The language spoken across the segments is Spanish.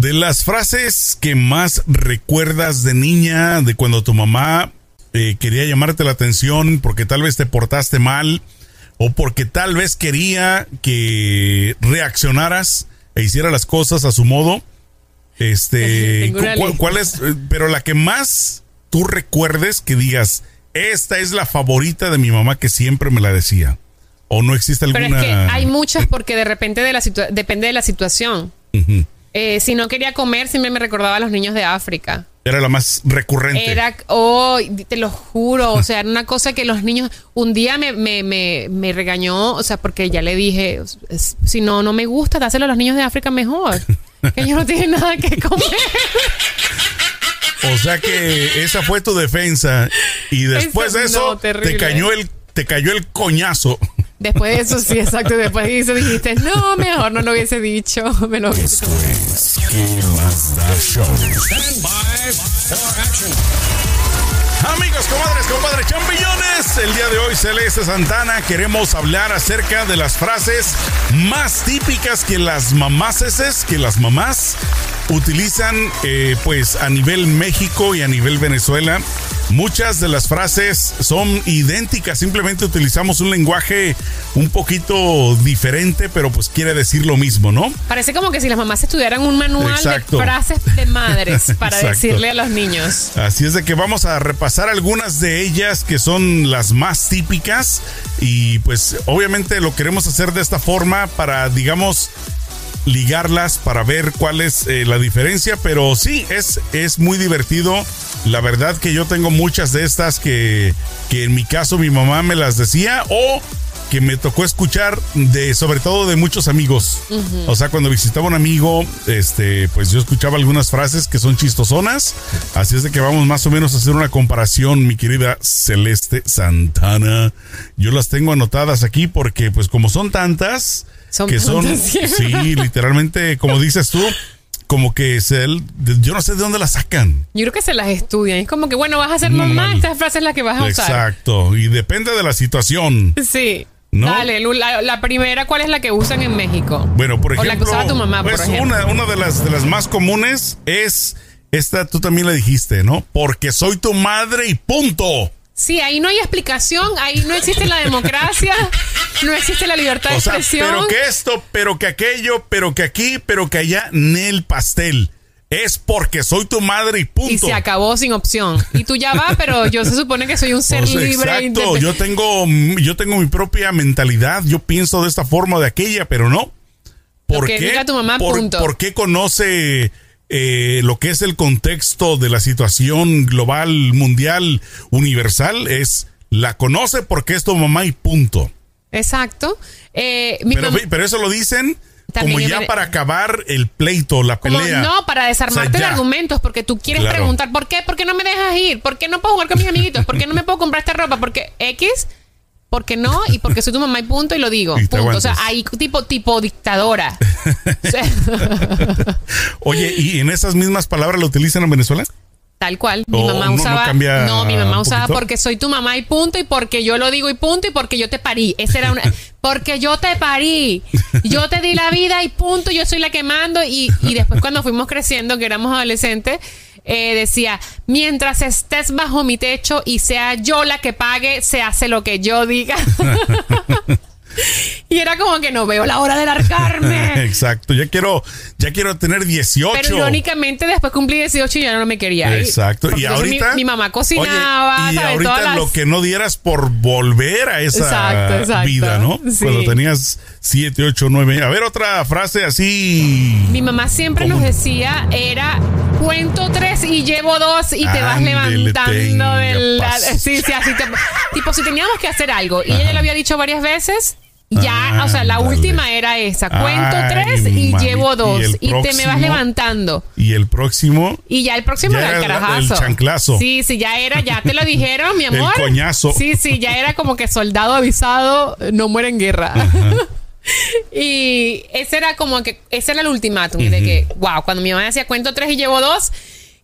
de las frases que más recuerdas de niña, de cuando tu mamá eh, quería llamarte la atención porque tal vez te portaste mal o porque tal vez quería que reaccionaras e hiciera las cosas a su modo. Este, ¿cuál, es? Eh, pero la que más tú recuerdes que digas, esta es la favorita de mi mamá que siempre me la decía. ¿O no existe alguna? Pero es que hay muchas porque de repente de la depende de la situación. Eh, si no quería comer, siempre me recordaba a los niños de África. Era la más recurrente. Era, oh, te lo juro, o sea, era una cosa que los niños, un día me, me, me, me regañó, o sea, porque ya le dije, si no, no me gusta, dáselo a los niños de África mejor, que ellos no tienen nada que comer. O sea que esa fue tu defensa y después de eso te cayó el te cayó el coñazo. Después de eso, sí, exacto. Después de eso dijiste, no, mejor no lo hubiese dicho. Me lo hubiese Amigos, comadres, compadres, champiñones, el día de hoy Celeste Santana queremos hablar acerca de las frases más típicas que las mamases, que las mamás utilizan eh, pues a nivel México y a nivel Venezuela. Muchas de las frases son idénticas, simplemente utilizamos un lenguaje un poquito diferente, pero pues quiere decir lo mismo, ¿no? Parece como que si las mamás estudiaran un manual de frases de madres para decirle a los niños. Así es de que vamos a repasar algunas de ellas que son las más típicas y pues obviamente lo queremos hacer de esta forma para, digamos, ligarlas para ver cuál es eh, la diferencia, pero sí, es, es muy divertido. La verdad que yo tengo muchas de estas que, que en mi caso mi mamá me las decía o que me tocó escuchar de sobre todo de muchos amigos. O sea, cuando visitaba un amigo, este, pues yo escuchaba algunas frases que son chistosonas. Así es de que vamos más o menos a hacer una comparación, mi querida Celeste Santana. Yo las tengo anotadas aquí porque pues como son tantas, que son, sí, literalmente, como dices tú, como que se, yo no sé de dónde las sacan. Yo creo que se las estudian. Es como que, bueno, vas a hacer mamá, esta frase es la que vas a usar. Exacto, y depende de la situación. Sí. Dale, la, primera, ¿cuál es la que usan en México? Bueno, por ejemplo. O la que usaba tu mamá, por pues, ejemplo. Una, una de, las, de las más comunes es, esta tú también la dijiste, ¿no? Porque soy tu madre y punto. Sí, ahí no hay explicación, ahí no existe la democracia, no existe la libertad de expresión. Pero que esto, pero que aquello, pero que aquí, pero que allá, el pastel. Es porque soy tu madre y punto. Y se acabó sin opción. Y tú ya vas, pero yo se supone que soy un ser libre. Exacto, yo tengo, yo tengo mi propia mentalidad, yo pienso de esta forma o de aquella, pero no. ¿Por qué? tu mamá, punto. ¿Por qué conoce eh, lo que es el contexto de la situación global, mundial, universal, es la conoce porque es tu mamá y punto. Exacto. Eh, pero, eso lo dicen como ya para acabar el pleito, la pelea. no, para desarmarte de argumentos, porque tú quieres preguntar, ¿por qué? ¿Por qué no me dejas ir? ¿Por qué no puedo jugar con mis amiguitos? ¿Por qué no me puedo comprar esta ropa? Porque X porque no y porque soy tu mamá y punto y lo digo. punto. O sea, ahí tipo, tipo dictadora. Oye, ¿y en esas mismas palabras lo utilizan en Venezuela? Tal cual. Mi mamá usaba. No, mi mamá usaba porque soy tu mamá y punto, y porque yo lo digo y punto, y porque yo te parí. Esa era una. Porque yo te parí. Yo te di la vida y punto, yo soy la que mando. Y, y después, cuando fuimos creciendo, que éramos adolescentes, eh, decía, mientras estés bajo mi techo y sea yo la que pague, se hace lo que yo diga. Como que no veo la hora de largarme. Exacto, ya quiero, ya quiero tener 18. Pero irónicamente después cumplí 18 y ya no me quería Exacto, y ahorita mi, mamá cocinaba, y ahorita lo que no dieras por volver a esa vida, ¿no? Cuando tenías 7, 8, 9. A ver otra frase así. Mi mamá siempre nos decía era cuento tres y llevo dos y te vas levantando del sí, sí, así tipo si teníamos que hacer algo y ella lo había dicho varias veces ya, o sea, la última era esa. Cuento tres y llevo dos. Y, te me vas levantando. Y el próximo. Y ya el próximo era el carajazo. El chanclazo. Sí, sí, ya era, ya te lo dijeron, mi amor. El coñazo. Sí, sí, ya era como que soldado avisado no muere en guerra. y ese era como que, ese era el ultimátum. De que, wow, cuando mi mamá decía cuento tres y llevo dos.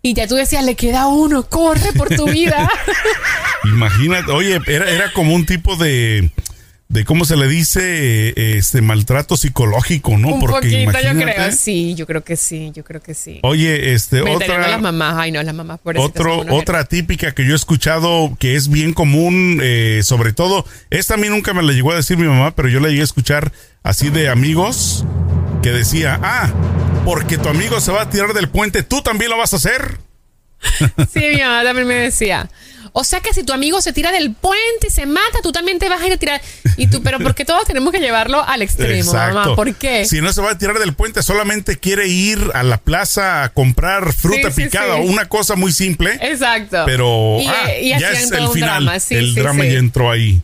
Y ya tú decías, le queda uno, corre por tu vida. Imagínate, oye, era, era como un tipo de de cómo se le dice este maltrato psicológico, ¿no? Un Porque poquito, yo creo, sí, yo creo que sí, yo creo que sí. Oye, este otra las mamás, ay no, las mamás por otro, otra típica que yo he escuchado que es bien común, eh, sobre todo, esta a mí nunca me la llegó a decir mi mamá, pero yo la llegué a escuchar así de amigos que decía, ah, porque tu amigo se va a tirar del puente, tú también lo vas a hacer. Sí, mi mamá también me decía. O sea que si tu amigo se tira del puente y se mata, tú también te vas a ir a tirar. Y tú, pero ¿por qué todos tenemos que llevarlo al extremo, mamá? ¿Por qué? Si no se va a tirar del puente, solamente quiere ir a la plaza a comprar fruta picada o una cosa muy simple. Exacto. Pero ah, ya es el final. el drama ya entró ahí.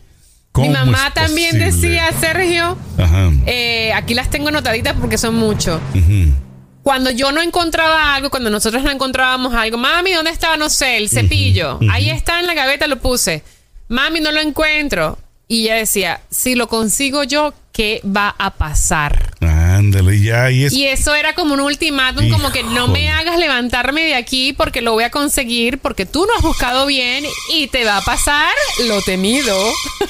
Mi mamá también decía, Sergio, eh, aquí las tengo anotaditas porque son muchos cuando yo no encontraba algo, cuando nosotros no encontrábamos algo, mami, ¿dónde está? No sé, el cepillo. Ahí está en la gaveta, lo puse. Mami, no lo encuentro. Y ella decía, si lo consigo yo, ¿qué va a pasar? Ándale, ya. Y, y eso era como un ultimátum, como que no me hagas levantarme de aquí porque lo voy a conseguir, porque tú no has buscado bien y te va a pasar lo temido.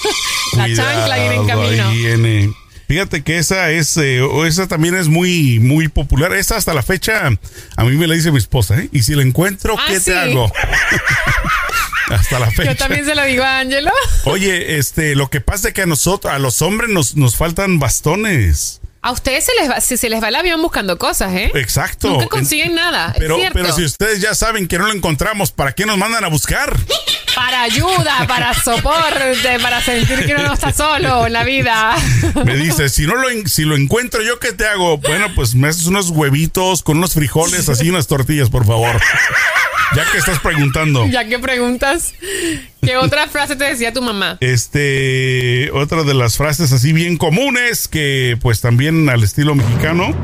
la chancla viene en camino. Fíjate que esa es, eh, esa también es muy, muy popular. Esa hasta la fecha, a mí me la dice mi esposa, ¿eh? Y si la encuentro, ¿qué ah, te hago? hasta la fecha. Yo también se lo digo a Ángelo. Oye, este, lo que pasa es que a nosotros, a los hombres nos, nos faltan bastones. A ustedes se les va, si se les va el avión buscando cosas, ¿eh? Exacto. Nunca consiguen nada. Pero, pero si ustedes ya saben que no lo encontramos, ¿para qué nos mandan a buscar? Para ayuda, para soporte, para sentir que uno no está solo en la vida. Me dice, si no lo si lo encuentro yo, ¿qué te hago? Bueno, pues me haces unos huevitos con unos frijoles, así unas tortillas, por favor. Ya que estás preguntando. Ya que preguntas, ¿qué otra frase te decía tu mamá? Este, otra de las frases así bien comunes que pues también al estilo mexicano,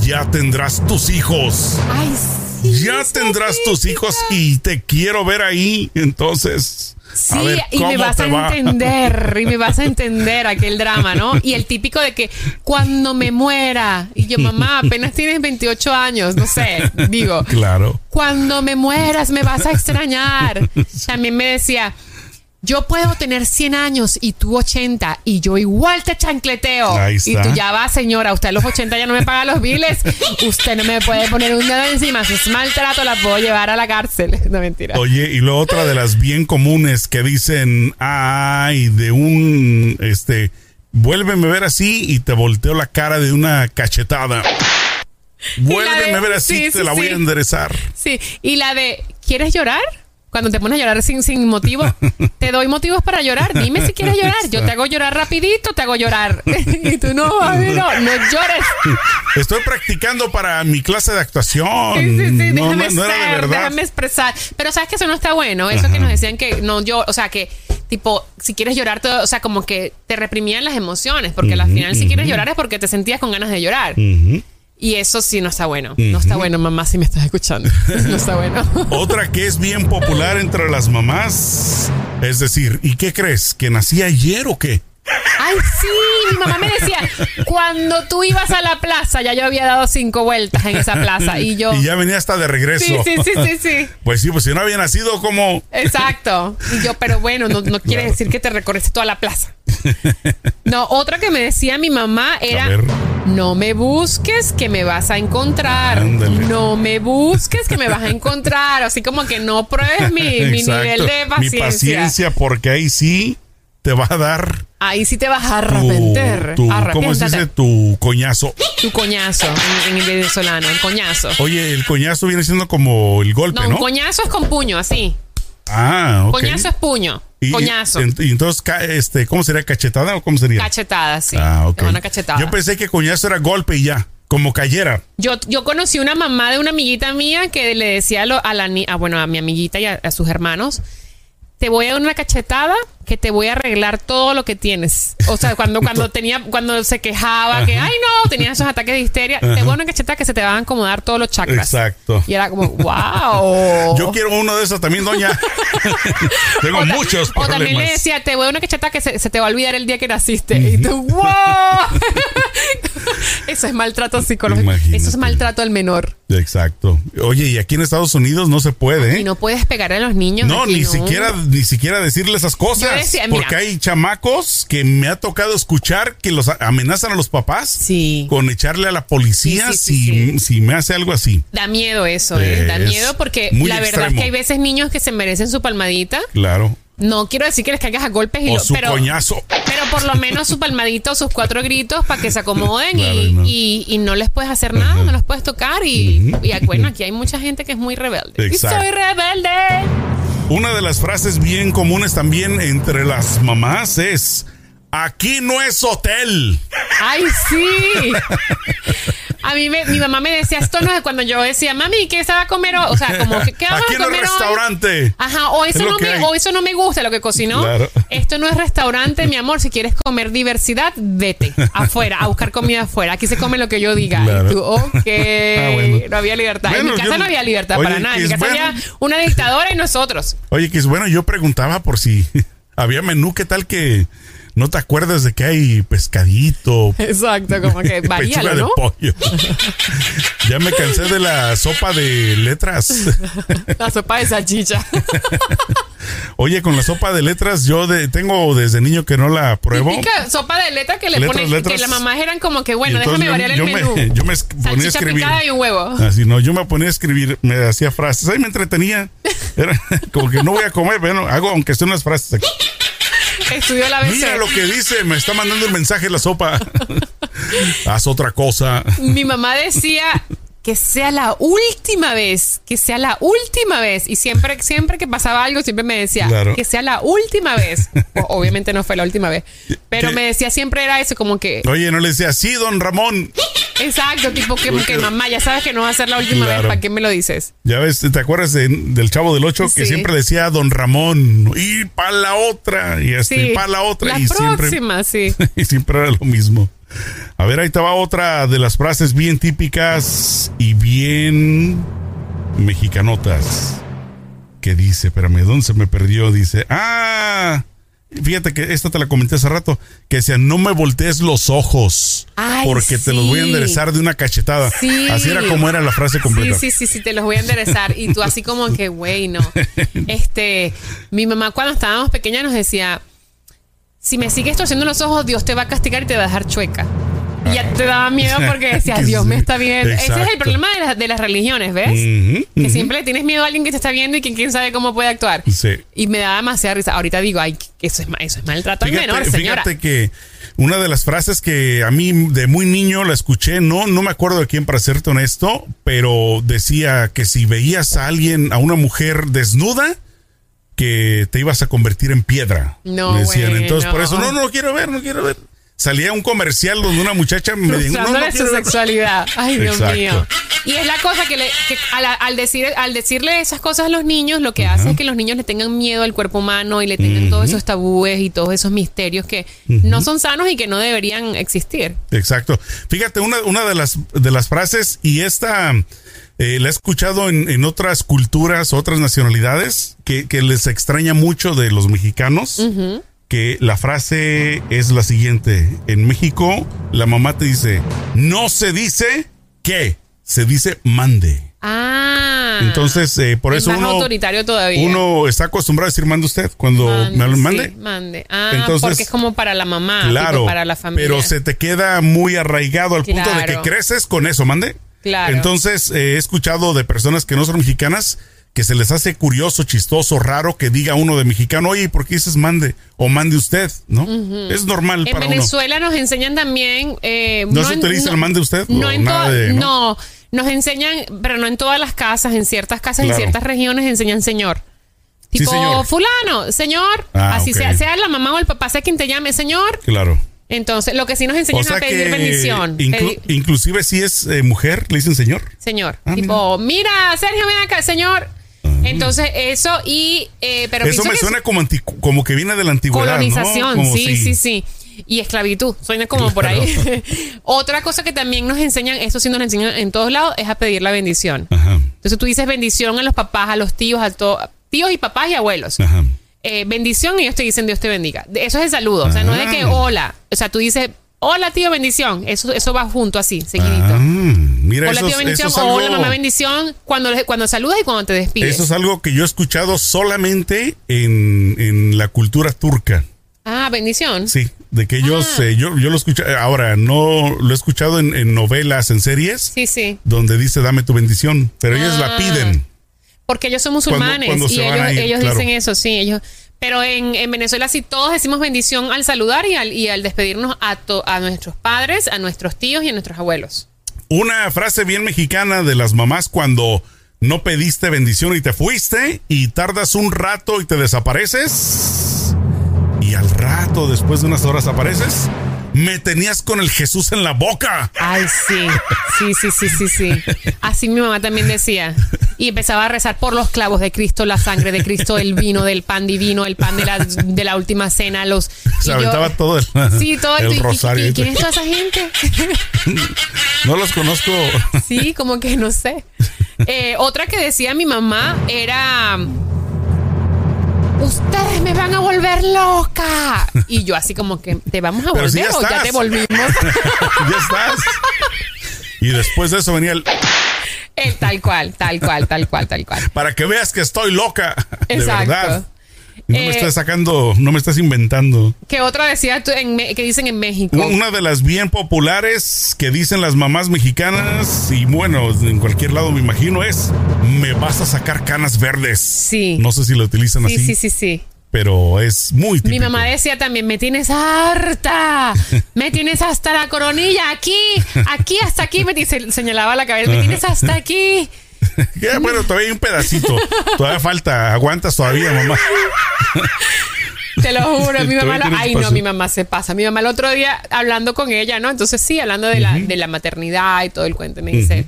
ya tendrás tus hijos. Ay, sí. Ya tendrás tus hijos y te quiero ver ahí, entonces. Sí, y me vas a entender, y me vas a entender aquel drama, ¿no? Y el típico de que cuando me muera, y yo, mamá, apenas tienes 28 años, no sé, digo. Claro. Cuando me mueras, me vas a extrañar. También me decía, yo puedo tener 100 años y tú 80 y yo igual te chancleteo. Y tú ya va, señora, usted a los 80 ya no me paga los biles, usted no me puede poner un dedo encima, si es maltrato la puedo llevar a la cárcel. No mentira. Oye, y lo otra de las bien comunes que dicen, ay, de un, este, vuélveme a ver así y te volteo la cara de una cachetada. Vuélveme a ver así, te la voy a enderezar. Sí, y la de, ¿quieres llorar? Cuando te pones a llorar sin, sin motivo, te doy motivos para llorar. Dime si quieres llorar. Yo te hago llorar rapidito, te hago llorar. y tú no, no, no llores. Estoy practicando para mi clase de actuación. Sí, sí, sí, déjame ser, déjame expresar. Pero sabes que eso no está bueno. Eso que nos decían que no yo, o sea, que tipo, si quieres llorar, todo, o sea, como que te reprimían las emociones, porque al final si quieres llorar es porque te sentías con ganas de llorar. Y eso sí no está bueno. No está bueno, mamá, si me estás escuchando. No está bueno. Otra que es bien popular entre las mamás. Es decir, ¿y qué crees? ¿Que nací ayer o qué? Ay, sí, mi mamá me decía, cuando tú ibas a la plaza, ya yo había dado cinco vueltas en esa plaza y yo... Y ya venía hasta de regreso. Sí, sí, sí, sí, sí. Pues sí, pues si no había nacido como... Exacto. Y yo, pero bueno, no, quiere decir que te recorres toda la plaza. No, otra que me decía mi mamá era, no me busques que me vas a encontrar. No me busques que me vas a encontrar. Así como que no pruebes mi, mi nivel de paciencia. Mi paciencia, porque ahí sí te va a dar. Ahí sí te vas a arrepentir. ¿Cómo se dice? Tu coñazo. Tu coñazo en, el venezolano, el coñazo. Oye, el coñazo viene siendo como el golpe, ¿no? No, coñazo es con puño, así. Ah, ok. Coñazo es puño. coñazo. Y, entonces, este, ¿cómo sería? ¿Cachetada o cómo sería? Cachetada, sí. Ah, ok. Una cachetada. Yo pensé que coñazo era golpe y ya. Como cayera. Yo, yo conocí una mamá de una amiguita mía que le decía a, a la, a, bueno, a mi amiguita y a sus hermanos te voy a dar una cachetada que te voy a arreglar todo lo que tienes. O sea, cuando, cuando tenía, cuando se quejaba que, ay no, tenía esos ataques de histeria, te voy a una cachetada que se te van a acomodar todos los chakras. Exacto. Y era como, wow. Yo quiero uno de esos también, doña. Tengo muchos problemas. O también le decía, te voy a una cachetada que se, te va a olvidar el día que naciste. Y tú, wow. Eso es maltrato psicológico. Eso es maltrato al menor. Exacto. Oye, y aquí en Estados Unidos no se puede. Y no puedes pegar a los niños. No, ni siquiera, ni siquiera decirle esas cosas. porque hay chamacos que me ha tocado escuchar que los amenazan a los papás sí. con echarle a la policía si, si me hace algo así. Da miedo eso, ¿eh? Da miedo porque la verdad es que hay veces niños que se merecen su palmadita. Claro. No quiero decir que les caigas a golpes y o su pero, coñazo. pero por lo menos su palmadito, sus cuatro gritos para que se acomoden y, no. les puedes hacer nada, no los puedes tocar y, bueno, aquí hay mucha gente que es muy rebelde. Y soy rebelde. Una de las frases bien comunes también entre las mamás es aquí no es hotel. Ay, sí. A mí mi mamá me decía, esto no es cuando yo decía, mami, ¿qué se va a comer? O sea, como que ¿qué vamos a comer? No restaurante. Ajá, o eso, no me, o eso no me gusta lo que cocinó. Esto no es restaurante, mi amor. Si quieres comer diversidad, vete afuera, a buscar comida afuera. Aquí se come lo que yo diga. Y tú, ok. Ah, no había libertad. en mi casa no había libertad para nada. En mi casa había una dictadora y nosotros. Oye, que es bueno, yo preguntaba por si había menú, ¿qué tal que no te acuerdas de que hay pescadito. Exacto, como que varía, ¿no? de pollo. ya me cansé de la sopa de letras. la sopa de salchicha. Oye, con la sopa de letras, yo tengo desde niño que no la pruebo. Típica sopa de letras que le ponen, que las mamás eran como que, bueno, déjame variar el menú. Me, yo me ponía a escribir. y un huevo. Así, no, yo me ponía a escribir, me hacía frases. Ahí me entretenía. Era como que no voy a comer, bueno, hago aunque sean unas frases aquí. Estudió la Mira lo que dice, me está mandando el mensaje la sopa. Haz otra cosa. Mi mamá decía que sea la última vez, que sea la última vez. Y siempre, siempre que pasaba algo, siempre me decía que sea la última vez. obviamente no fue la última vez, pero me decía siempre era eso, como que. Oye, no le decía, sí, don Ramón. Exacto, tipo que, mamá, ya sabes que no va a ser la última vez, ¿para qué me lo dices? Ya ves, ¿te acuerdas del Chavo del Ocho? Que siempre decía Don Ramón, y para la otra, y este, para la otra. La y próxima, sí. y siempre era lo mismo. A ver, ahí estaba otra de las frases bien típicas y bien mexicanotas. Que dice, espérame, ¿dónde se me perdió? Dice, ah, Fíjate que esta te la comenté hace rato, que decía, no me voltees los ojos, porque te los voy a enderezar de una cachetada. Así era como era la frase completa. Sí, sí, sí, sí, te los voy a enderezar. Y tú así como que, güey, no. Este, mi mamá cuando estábamos pequeñas nos decía, si me sigues torciendo los ojos, Dios te va a castigar y te va a dejar chueca. Y ya te daba miedo porque decías, Dios me está viendo. Ese es el problema de, las religiones, ¿ves? que siempre tienes miedo a alguien que te está viendo y que quién sabe cómo puede actuar. Sí. Y me da demasiada risa. Ahorita digo, ay, eso es, eso es maltrato fíjate, menor, señora. Fíjate que una de las frases que a mí de muy niño la escuché, no, no me acuerdo de quién para serte honesto, pero decía que si veías a alguien, a una mujer desnuda, que te ibas a convertir en piedra. No, decían. Entonces, por eso, no, no quiero ver, no quiero ver salía un comercial donde una muchacha me dijo no, no su sexualidad. Ay Dios mío. Y es la cosa que, le, que al, decir al decirle esas cosas a los niños lo que hace es que los niños le tengan miedo al cuerpo humano y le tengan todos esos tabúes y todos esos misterios que no son sanos y que no deberían existir. Exacto. Fíjate una, una de las de las frases y esta eh, la he escuchado en, en, otras culturas, otras nacionalidades, que, que, les extraña mucho de los mexicanos que la frase es la siguiente. En México, la mamá te dice, no se dice que, se dice mande. Ah. Entonces, eh, por eso uno, autoritario todavía. uno está acostumbrado a decir mande usted cuando me lo mande. mande. Ah, Entonces, porque es como para la mamá, claro, para la familia. Pero se te queda muy arraigado al punto de que creces con eso, mande. Claro. Entonces, eh, he escuchado de personas que no son mexicanas que se les hace curioso, chistoso, raro que diga uno de mexicano, oye, ¿por qué dices mande? O mande usted, ¿no? Es normal en para Venezuela nos enseñan también... Eh, ¿No, se utiliza el mande usted? No, en ¿no? nos enseñan, pero no en todas las casas, en ciertas casas, en ciertas regiones enseñan señor. Tipo, fulano, señor. Ah, así sea, sea la mamá o el papá, sea quien te llame, señor. Claro. Entonces, lo que sí nos enseñan es a pedir bendición. inclusive si es eh, mujer, le dicen señor. Señor. Ah, tipo, mira. mira. Sergio, ven acá, señor. Entonces, eso y... Eh, pero eso me suena como, como que viene de la antigüedad, Colonización, sí, sí, sí, Y esclavitud, suena como por ahí. Otra cosa que también nos enseñan, eso sí nos enseñan en todos lados, es a pedir la bendición. Entonces tú dices bendición a los papás, a los tíos, a todos, tíos y papás y abuelos. Eh, bendición y ellos te dicen Dios te bendiga. Eso es el saludo, o sea, no es de que hola, o sea, tú dices Hola tío bendición. Eso, eso va junto así, seguidito. Ah, mira, hola tío bendición hola mamá bendición. Cuando, cuando saludas y cuando te despides. Eso es algo que yo he escuchado solamente en, en la cultura turca. Ah, bendición. Sí, de que ellos, ah. eh, yo, yo lo escuché, ahora no lo he escuchado en, novelas, en series. Sí, sí. Donde dice dame tu bendición, pero ellos la ah. piden. Porque ellos son musulmanes y ellos, ellos dicen eso, sí, ellos. Pero en, Venezuela sí todos decimos bendición al saludar y al, y al despedirnos a, a nuestros padres, a nuestros tíos y a nuestros abuelos. Una frase bien mexicana de las mamás cuando no pediste bendición y te fuiste y tardas un rato y te desapareces y al rato, después de unas horas apareces, me tenías con el Jesús en la boca. Ay, sí, sí, sí, sí, sí, sí. Así mi mamá también decía. Y empezaba a rezar por los clavos de Cristo, la sangre de Cristo, el vino del pan divino, el pan de la, de la última cena, los... Se aventaba todo el, sí, todo el, rosario. ¿Y, quién es toda esa gente? No los conozco. Sí, como que no sé. Eh, otra que decía mi mamá era ustedes me van a volver loca. Y yo así como que, ¿te vamos a volver o ya te volvimos? ya estás. Y después de eso venía el... tal cual, tal cual, tal cual, tal cual. Para que veas que estoy loca. Exacto. De verdad. No me eh, estás sacando, no me estás inventando. ¿Qué otra decía tú que dicen en México? Una de las bien populares que dicen las mamás mexicanas, y bueno, en cualquier lado me imagino, es: Me vas a sacar canas verdes. Sí. No sé si lo utilizan así. Sí, sí, sí, Pero es muy típico. Mi mamá decía también, me tienes harta, me tienes hasta la coronilla, aquí, aquí, hasta aquí, me señalaba la cabeza, me tienes hasta aquí. bueno, todavía hay un pedacito. Todavía falta. Aguantas todavía, mamá. Te lo juro, mi mamá Ay, no, mi mamá se pasa. Mi mamá el otro día hablando con ella, ¿no? Entonces sí, hablando de, la, de la maternidad y todo el cuento, me dice...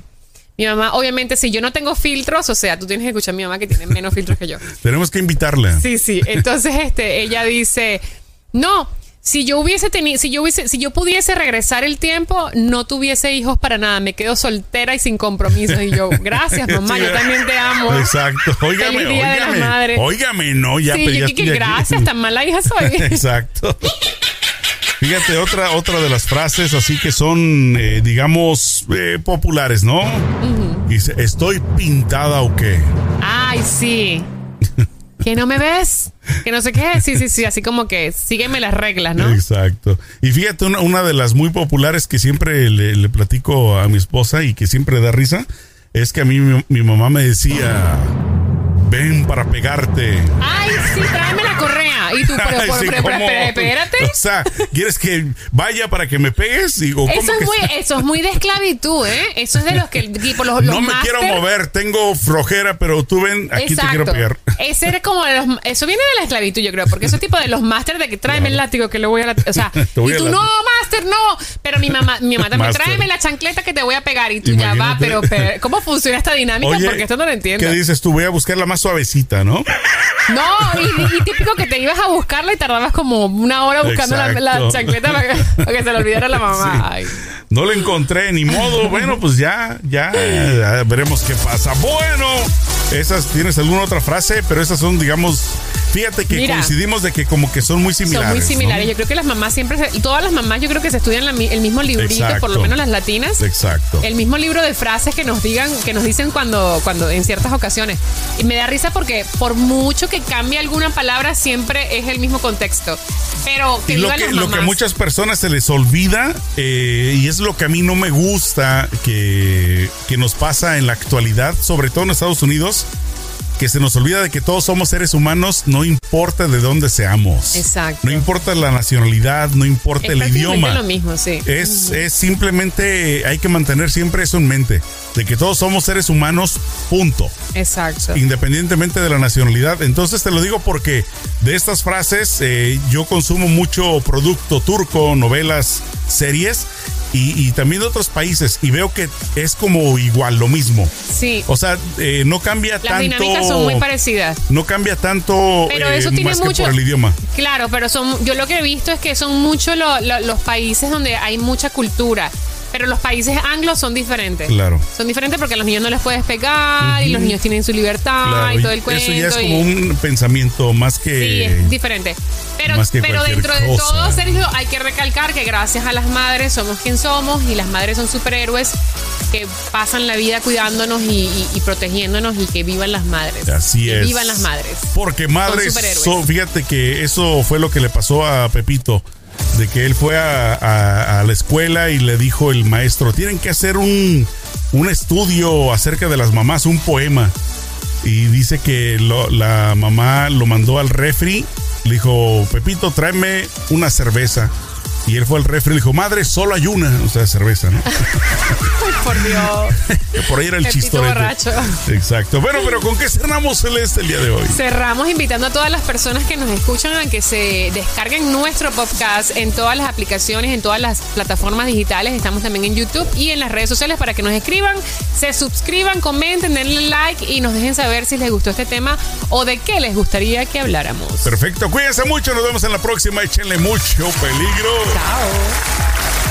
Mi mamá, obviamente, si yo no tengo filtros, o sea, tú tienes que escuchar a mi mamá que tiene menos filtros que yo. Tenemos que invitarla. Sí, sí. Entonces, este, ella dice, no, si yo hubiese tenido, si yo hubiese, si yo pudiese regresar el tiempo, no tuviese hijos para nada. Me quedo soltera y sin compromiso. Y yo, gracias, mamá, yo también te amo. Exacto. Óigame, madre. Óigame, no, ya sí, yo que, gracias, tan mala hija soy. Exacto. Fíjate, otra, otra de las frases así que son, eh, digamos, eh, populares, ¿no? Dice, ¿estoy pintada o qué? Ay, sí. ¿Que no me ves? Que no sé qué. Sí, sí, sí. Así como que sígueme las reglas, ¿no? Exacto. Y fíjate, una, de las muy populares que siempre le, platico a mi esposa y que siempre da risa es que a mí mi mamá me decía ven para pegarte. Ay, sí, tráeme la correa. Y tú, pero, por, espérate. O sea, ¿quieres que vaya para que me pegues? eso, es muy, eso es muy de esclavitud, ¿eh? Eso es de los que, tipo, los, No me quiero mover, tengo flojera, pero tú ven, aquí te quiero pegar. Ese era como eso viene de la esclavitud, yo creo, porque eso es tipo de los máster de que tráeme el látigo que le voy a... o sea, y tú, no, máster, no. Pero mi mamá, mi mamá también, tráeme la chancleta que te voy a pegar. Y tú ya va, pero, ¿cómo funciona esta dinámica? porque esto no lo entiendo. ¿Qué dices tú? Voy a buscar la más suavecita, ¿no? No, y, típico que te ibas a buscarla y tardabas como una hora buscando la, chancleta para que, se le olvidara la mamá. No la encontré, ni modo. Bueno, pues ya, ya, veremos qué pasa. Bueno, esas, ¿tienes alguna otra frase? Pero esas son, digamos, fíjate que coincidimos de que como que son muy similares. Son muy similares. Yo creo que las mamás siempre, todas las mamás yo creo que se estudian el mismo librito, por lo menos las latinas. Exacto. El mismo libro de frases que nos digan, que nos dicen cuando, cuando en ciertas ocasiones. Y me da risa porque por mucho que cambie alguna palabra, siempre es el mismo contexto. Pero que lo que, lo que a muchas personas se les olvida eh, y es lo que a mí no me gusta que, que nos pasa en la actualidad, sobre todo en Estados Unidos, que se nos olvida de que todos somos seres humanos, no importa de dónde seamos. Exacto. No importa la nacionalidad, no importa el idioma. lo mismo, sí. Es, es simplemente, hay que mantener siempre eso en mente, de que todos somos seres humanos, punto. Exacto. Independientemente de la nacionalidad. Entonces te lo digo porque de estas frases eh, yo consumo mucho producto turco, novelas, series y, también de otros países y veo que es como igual, lo mismo. Sí. O sea, eh, no cambia tanto. Las dinámicas son muy parecidas. No cambia tanto pero eso eh, tiene mucho, por el idioma. Claro, pero son yo lo que he visto es que son muchos los países donde hay mucha cultura. Pero los países anglos son diferentes. Claro. Son diferentes porque a los niños no les puedes pegar y los niños tienen su libertad y todo el cuento. Eso ya es como un pensamiento más que. Sí, es diferente. Pero, pero dentro de todo, Sergio, hay que recalcar que gracias a las madres somos quien somos y las madres son superhéroes que pasan la vida cuidándonos y, protegiéndonos y que vivan las madres. Así es. Vivan las madres. Porque madres, fíjate que eso fue lo que le pasó a Pepito de que él fue a, la escuela y le dijo el maestro, tienen que hacer un, un estudio acerca de las mamás, un poema. Y dice que la mamá lo mandó al refri, le dijo, Pepito, tráeme una cerveza. Y él fue al refri y dijo, madre, solo hay una, o sea, cerveza, ¿no? por Dios. por ahí era el borracho. Exacto. Bueno, pero ¿con qué cerramos Celeste el día de hoy? Cerramos invitando a todas las personas que nos escuchan a que se descarguen nuestro podcast en todas las aplicaciones, en todas las plataformas digitales. Estamos también en YouTube y en las redes sociales para que nos escriban, se suscriban, comenten, denle like y nos dejen saber si les gustó este tema o de qué les gustaría que habláramos. Perfecto. Cuídense mucho. Nos vemos en la próxima. Échenle mucho peligro. Ciao.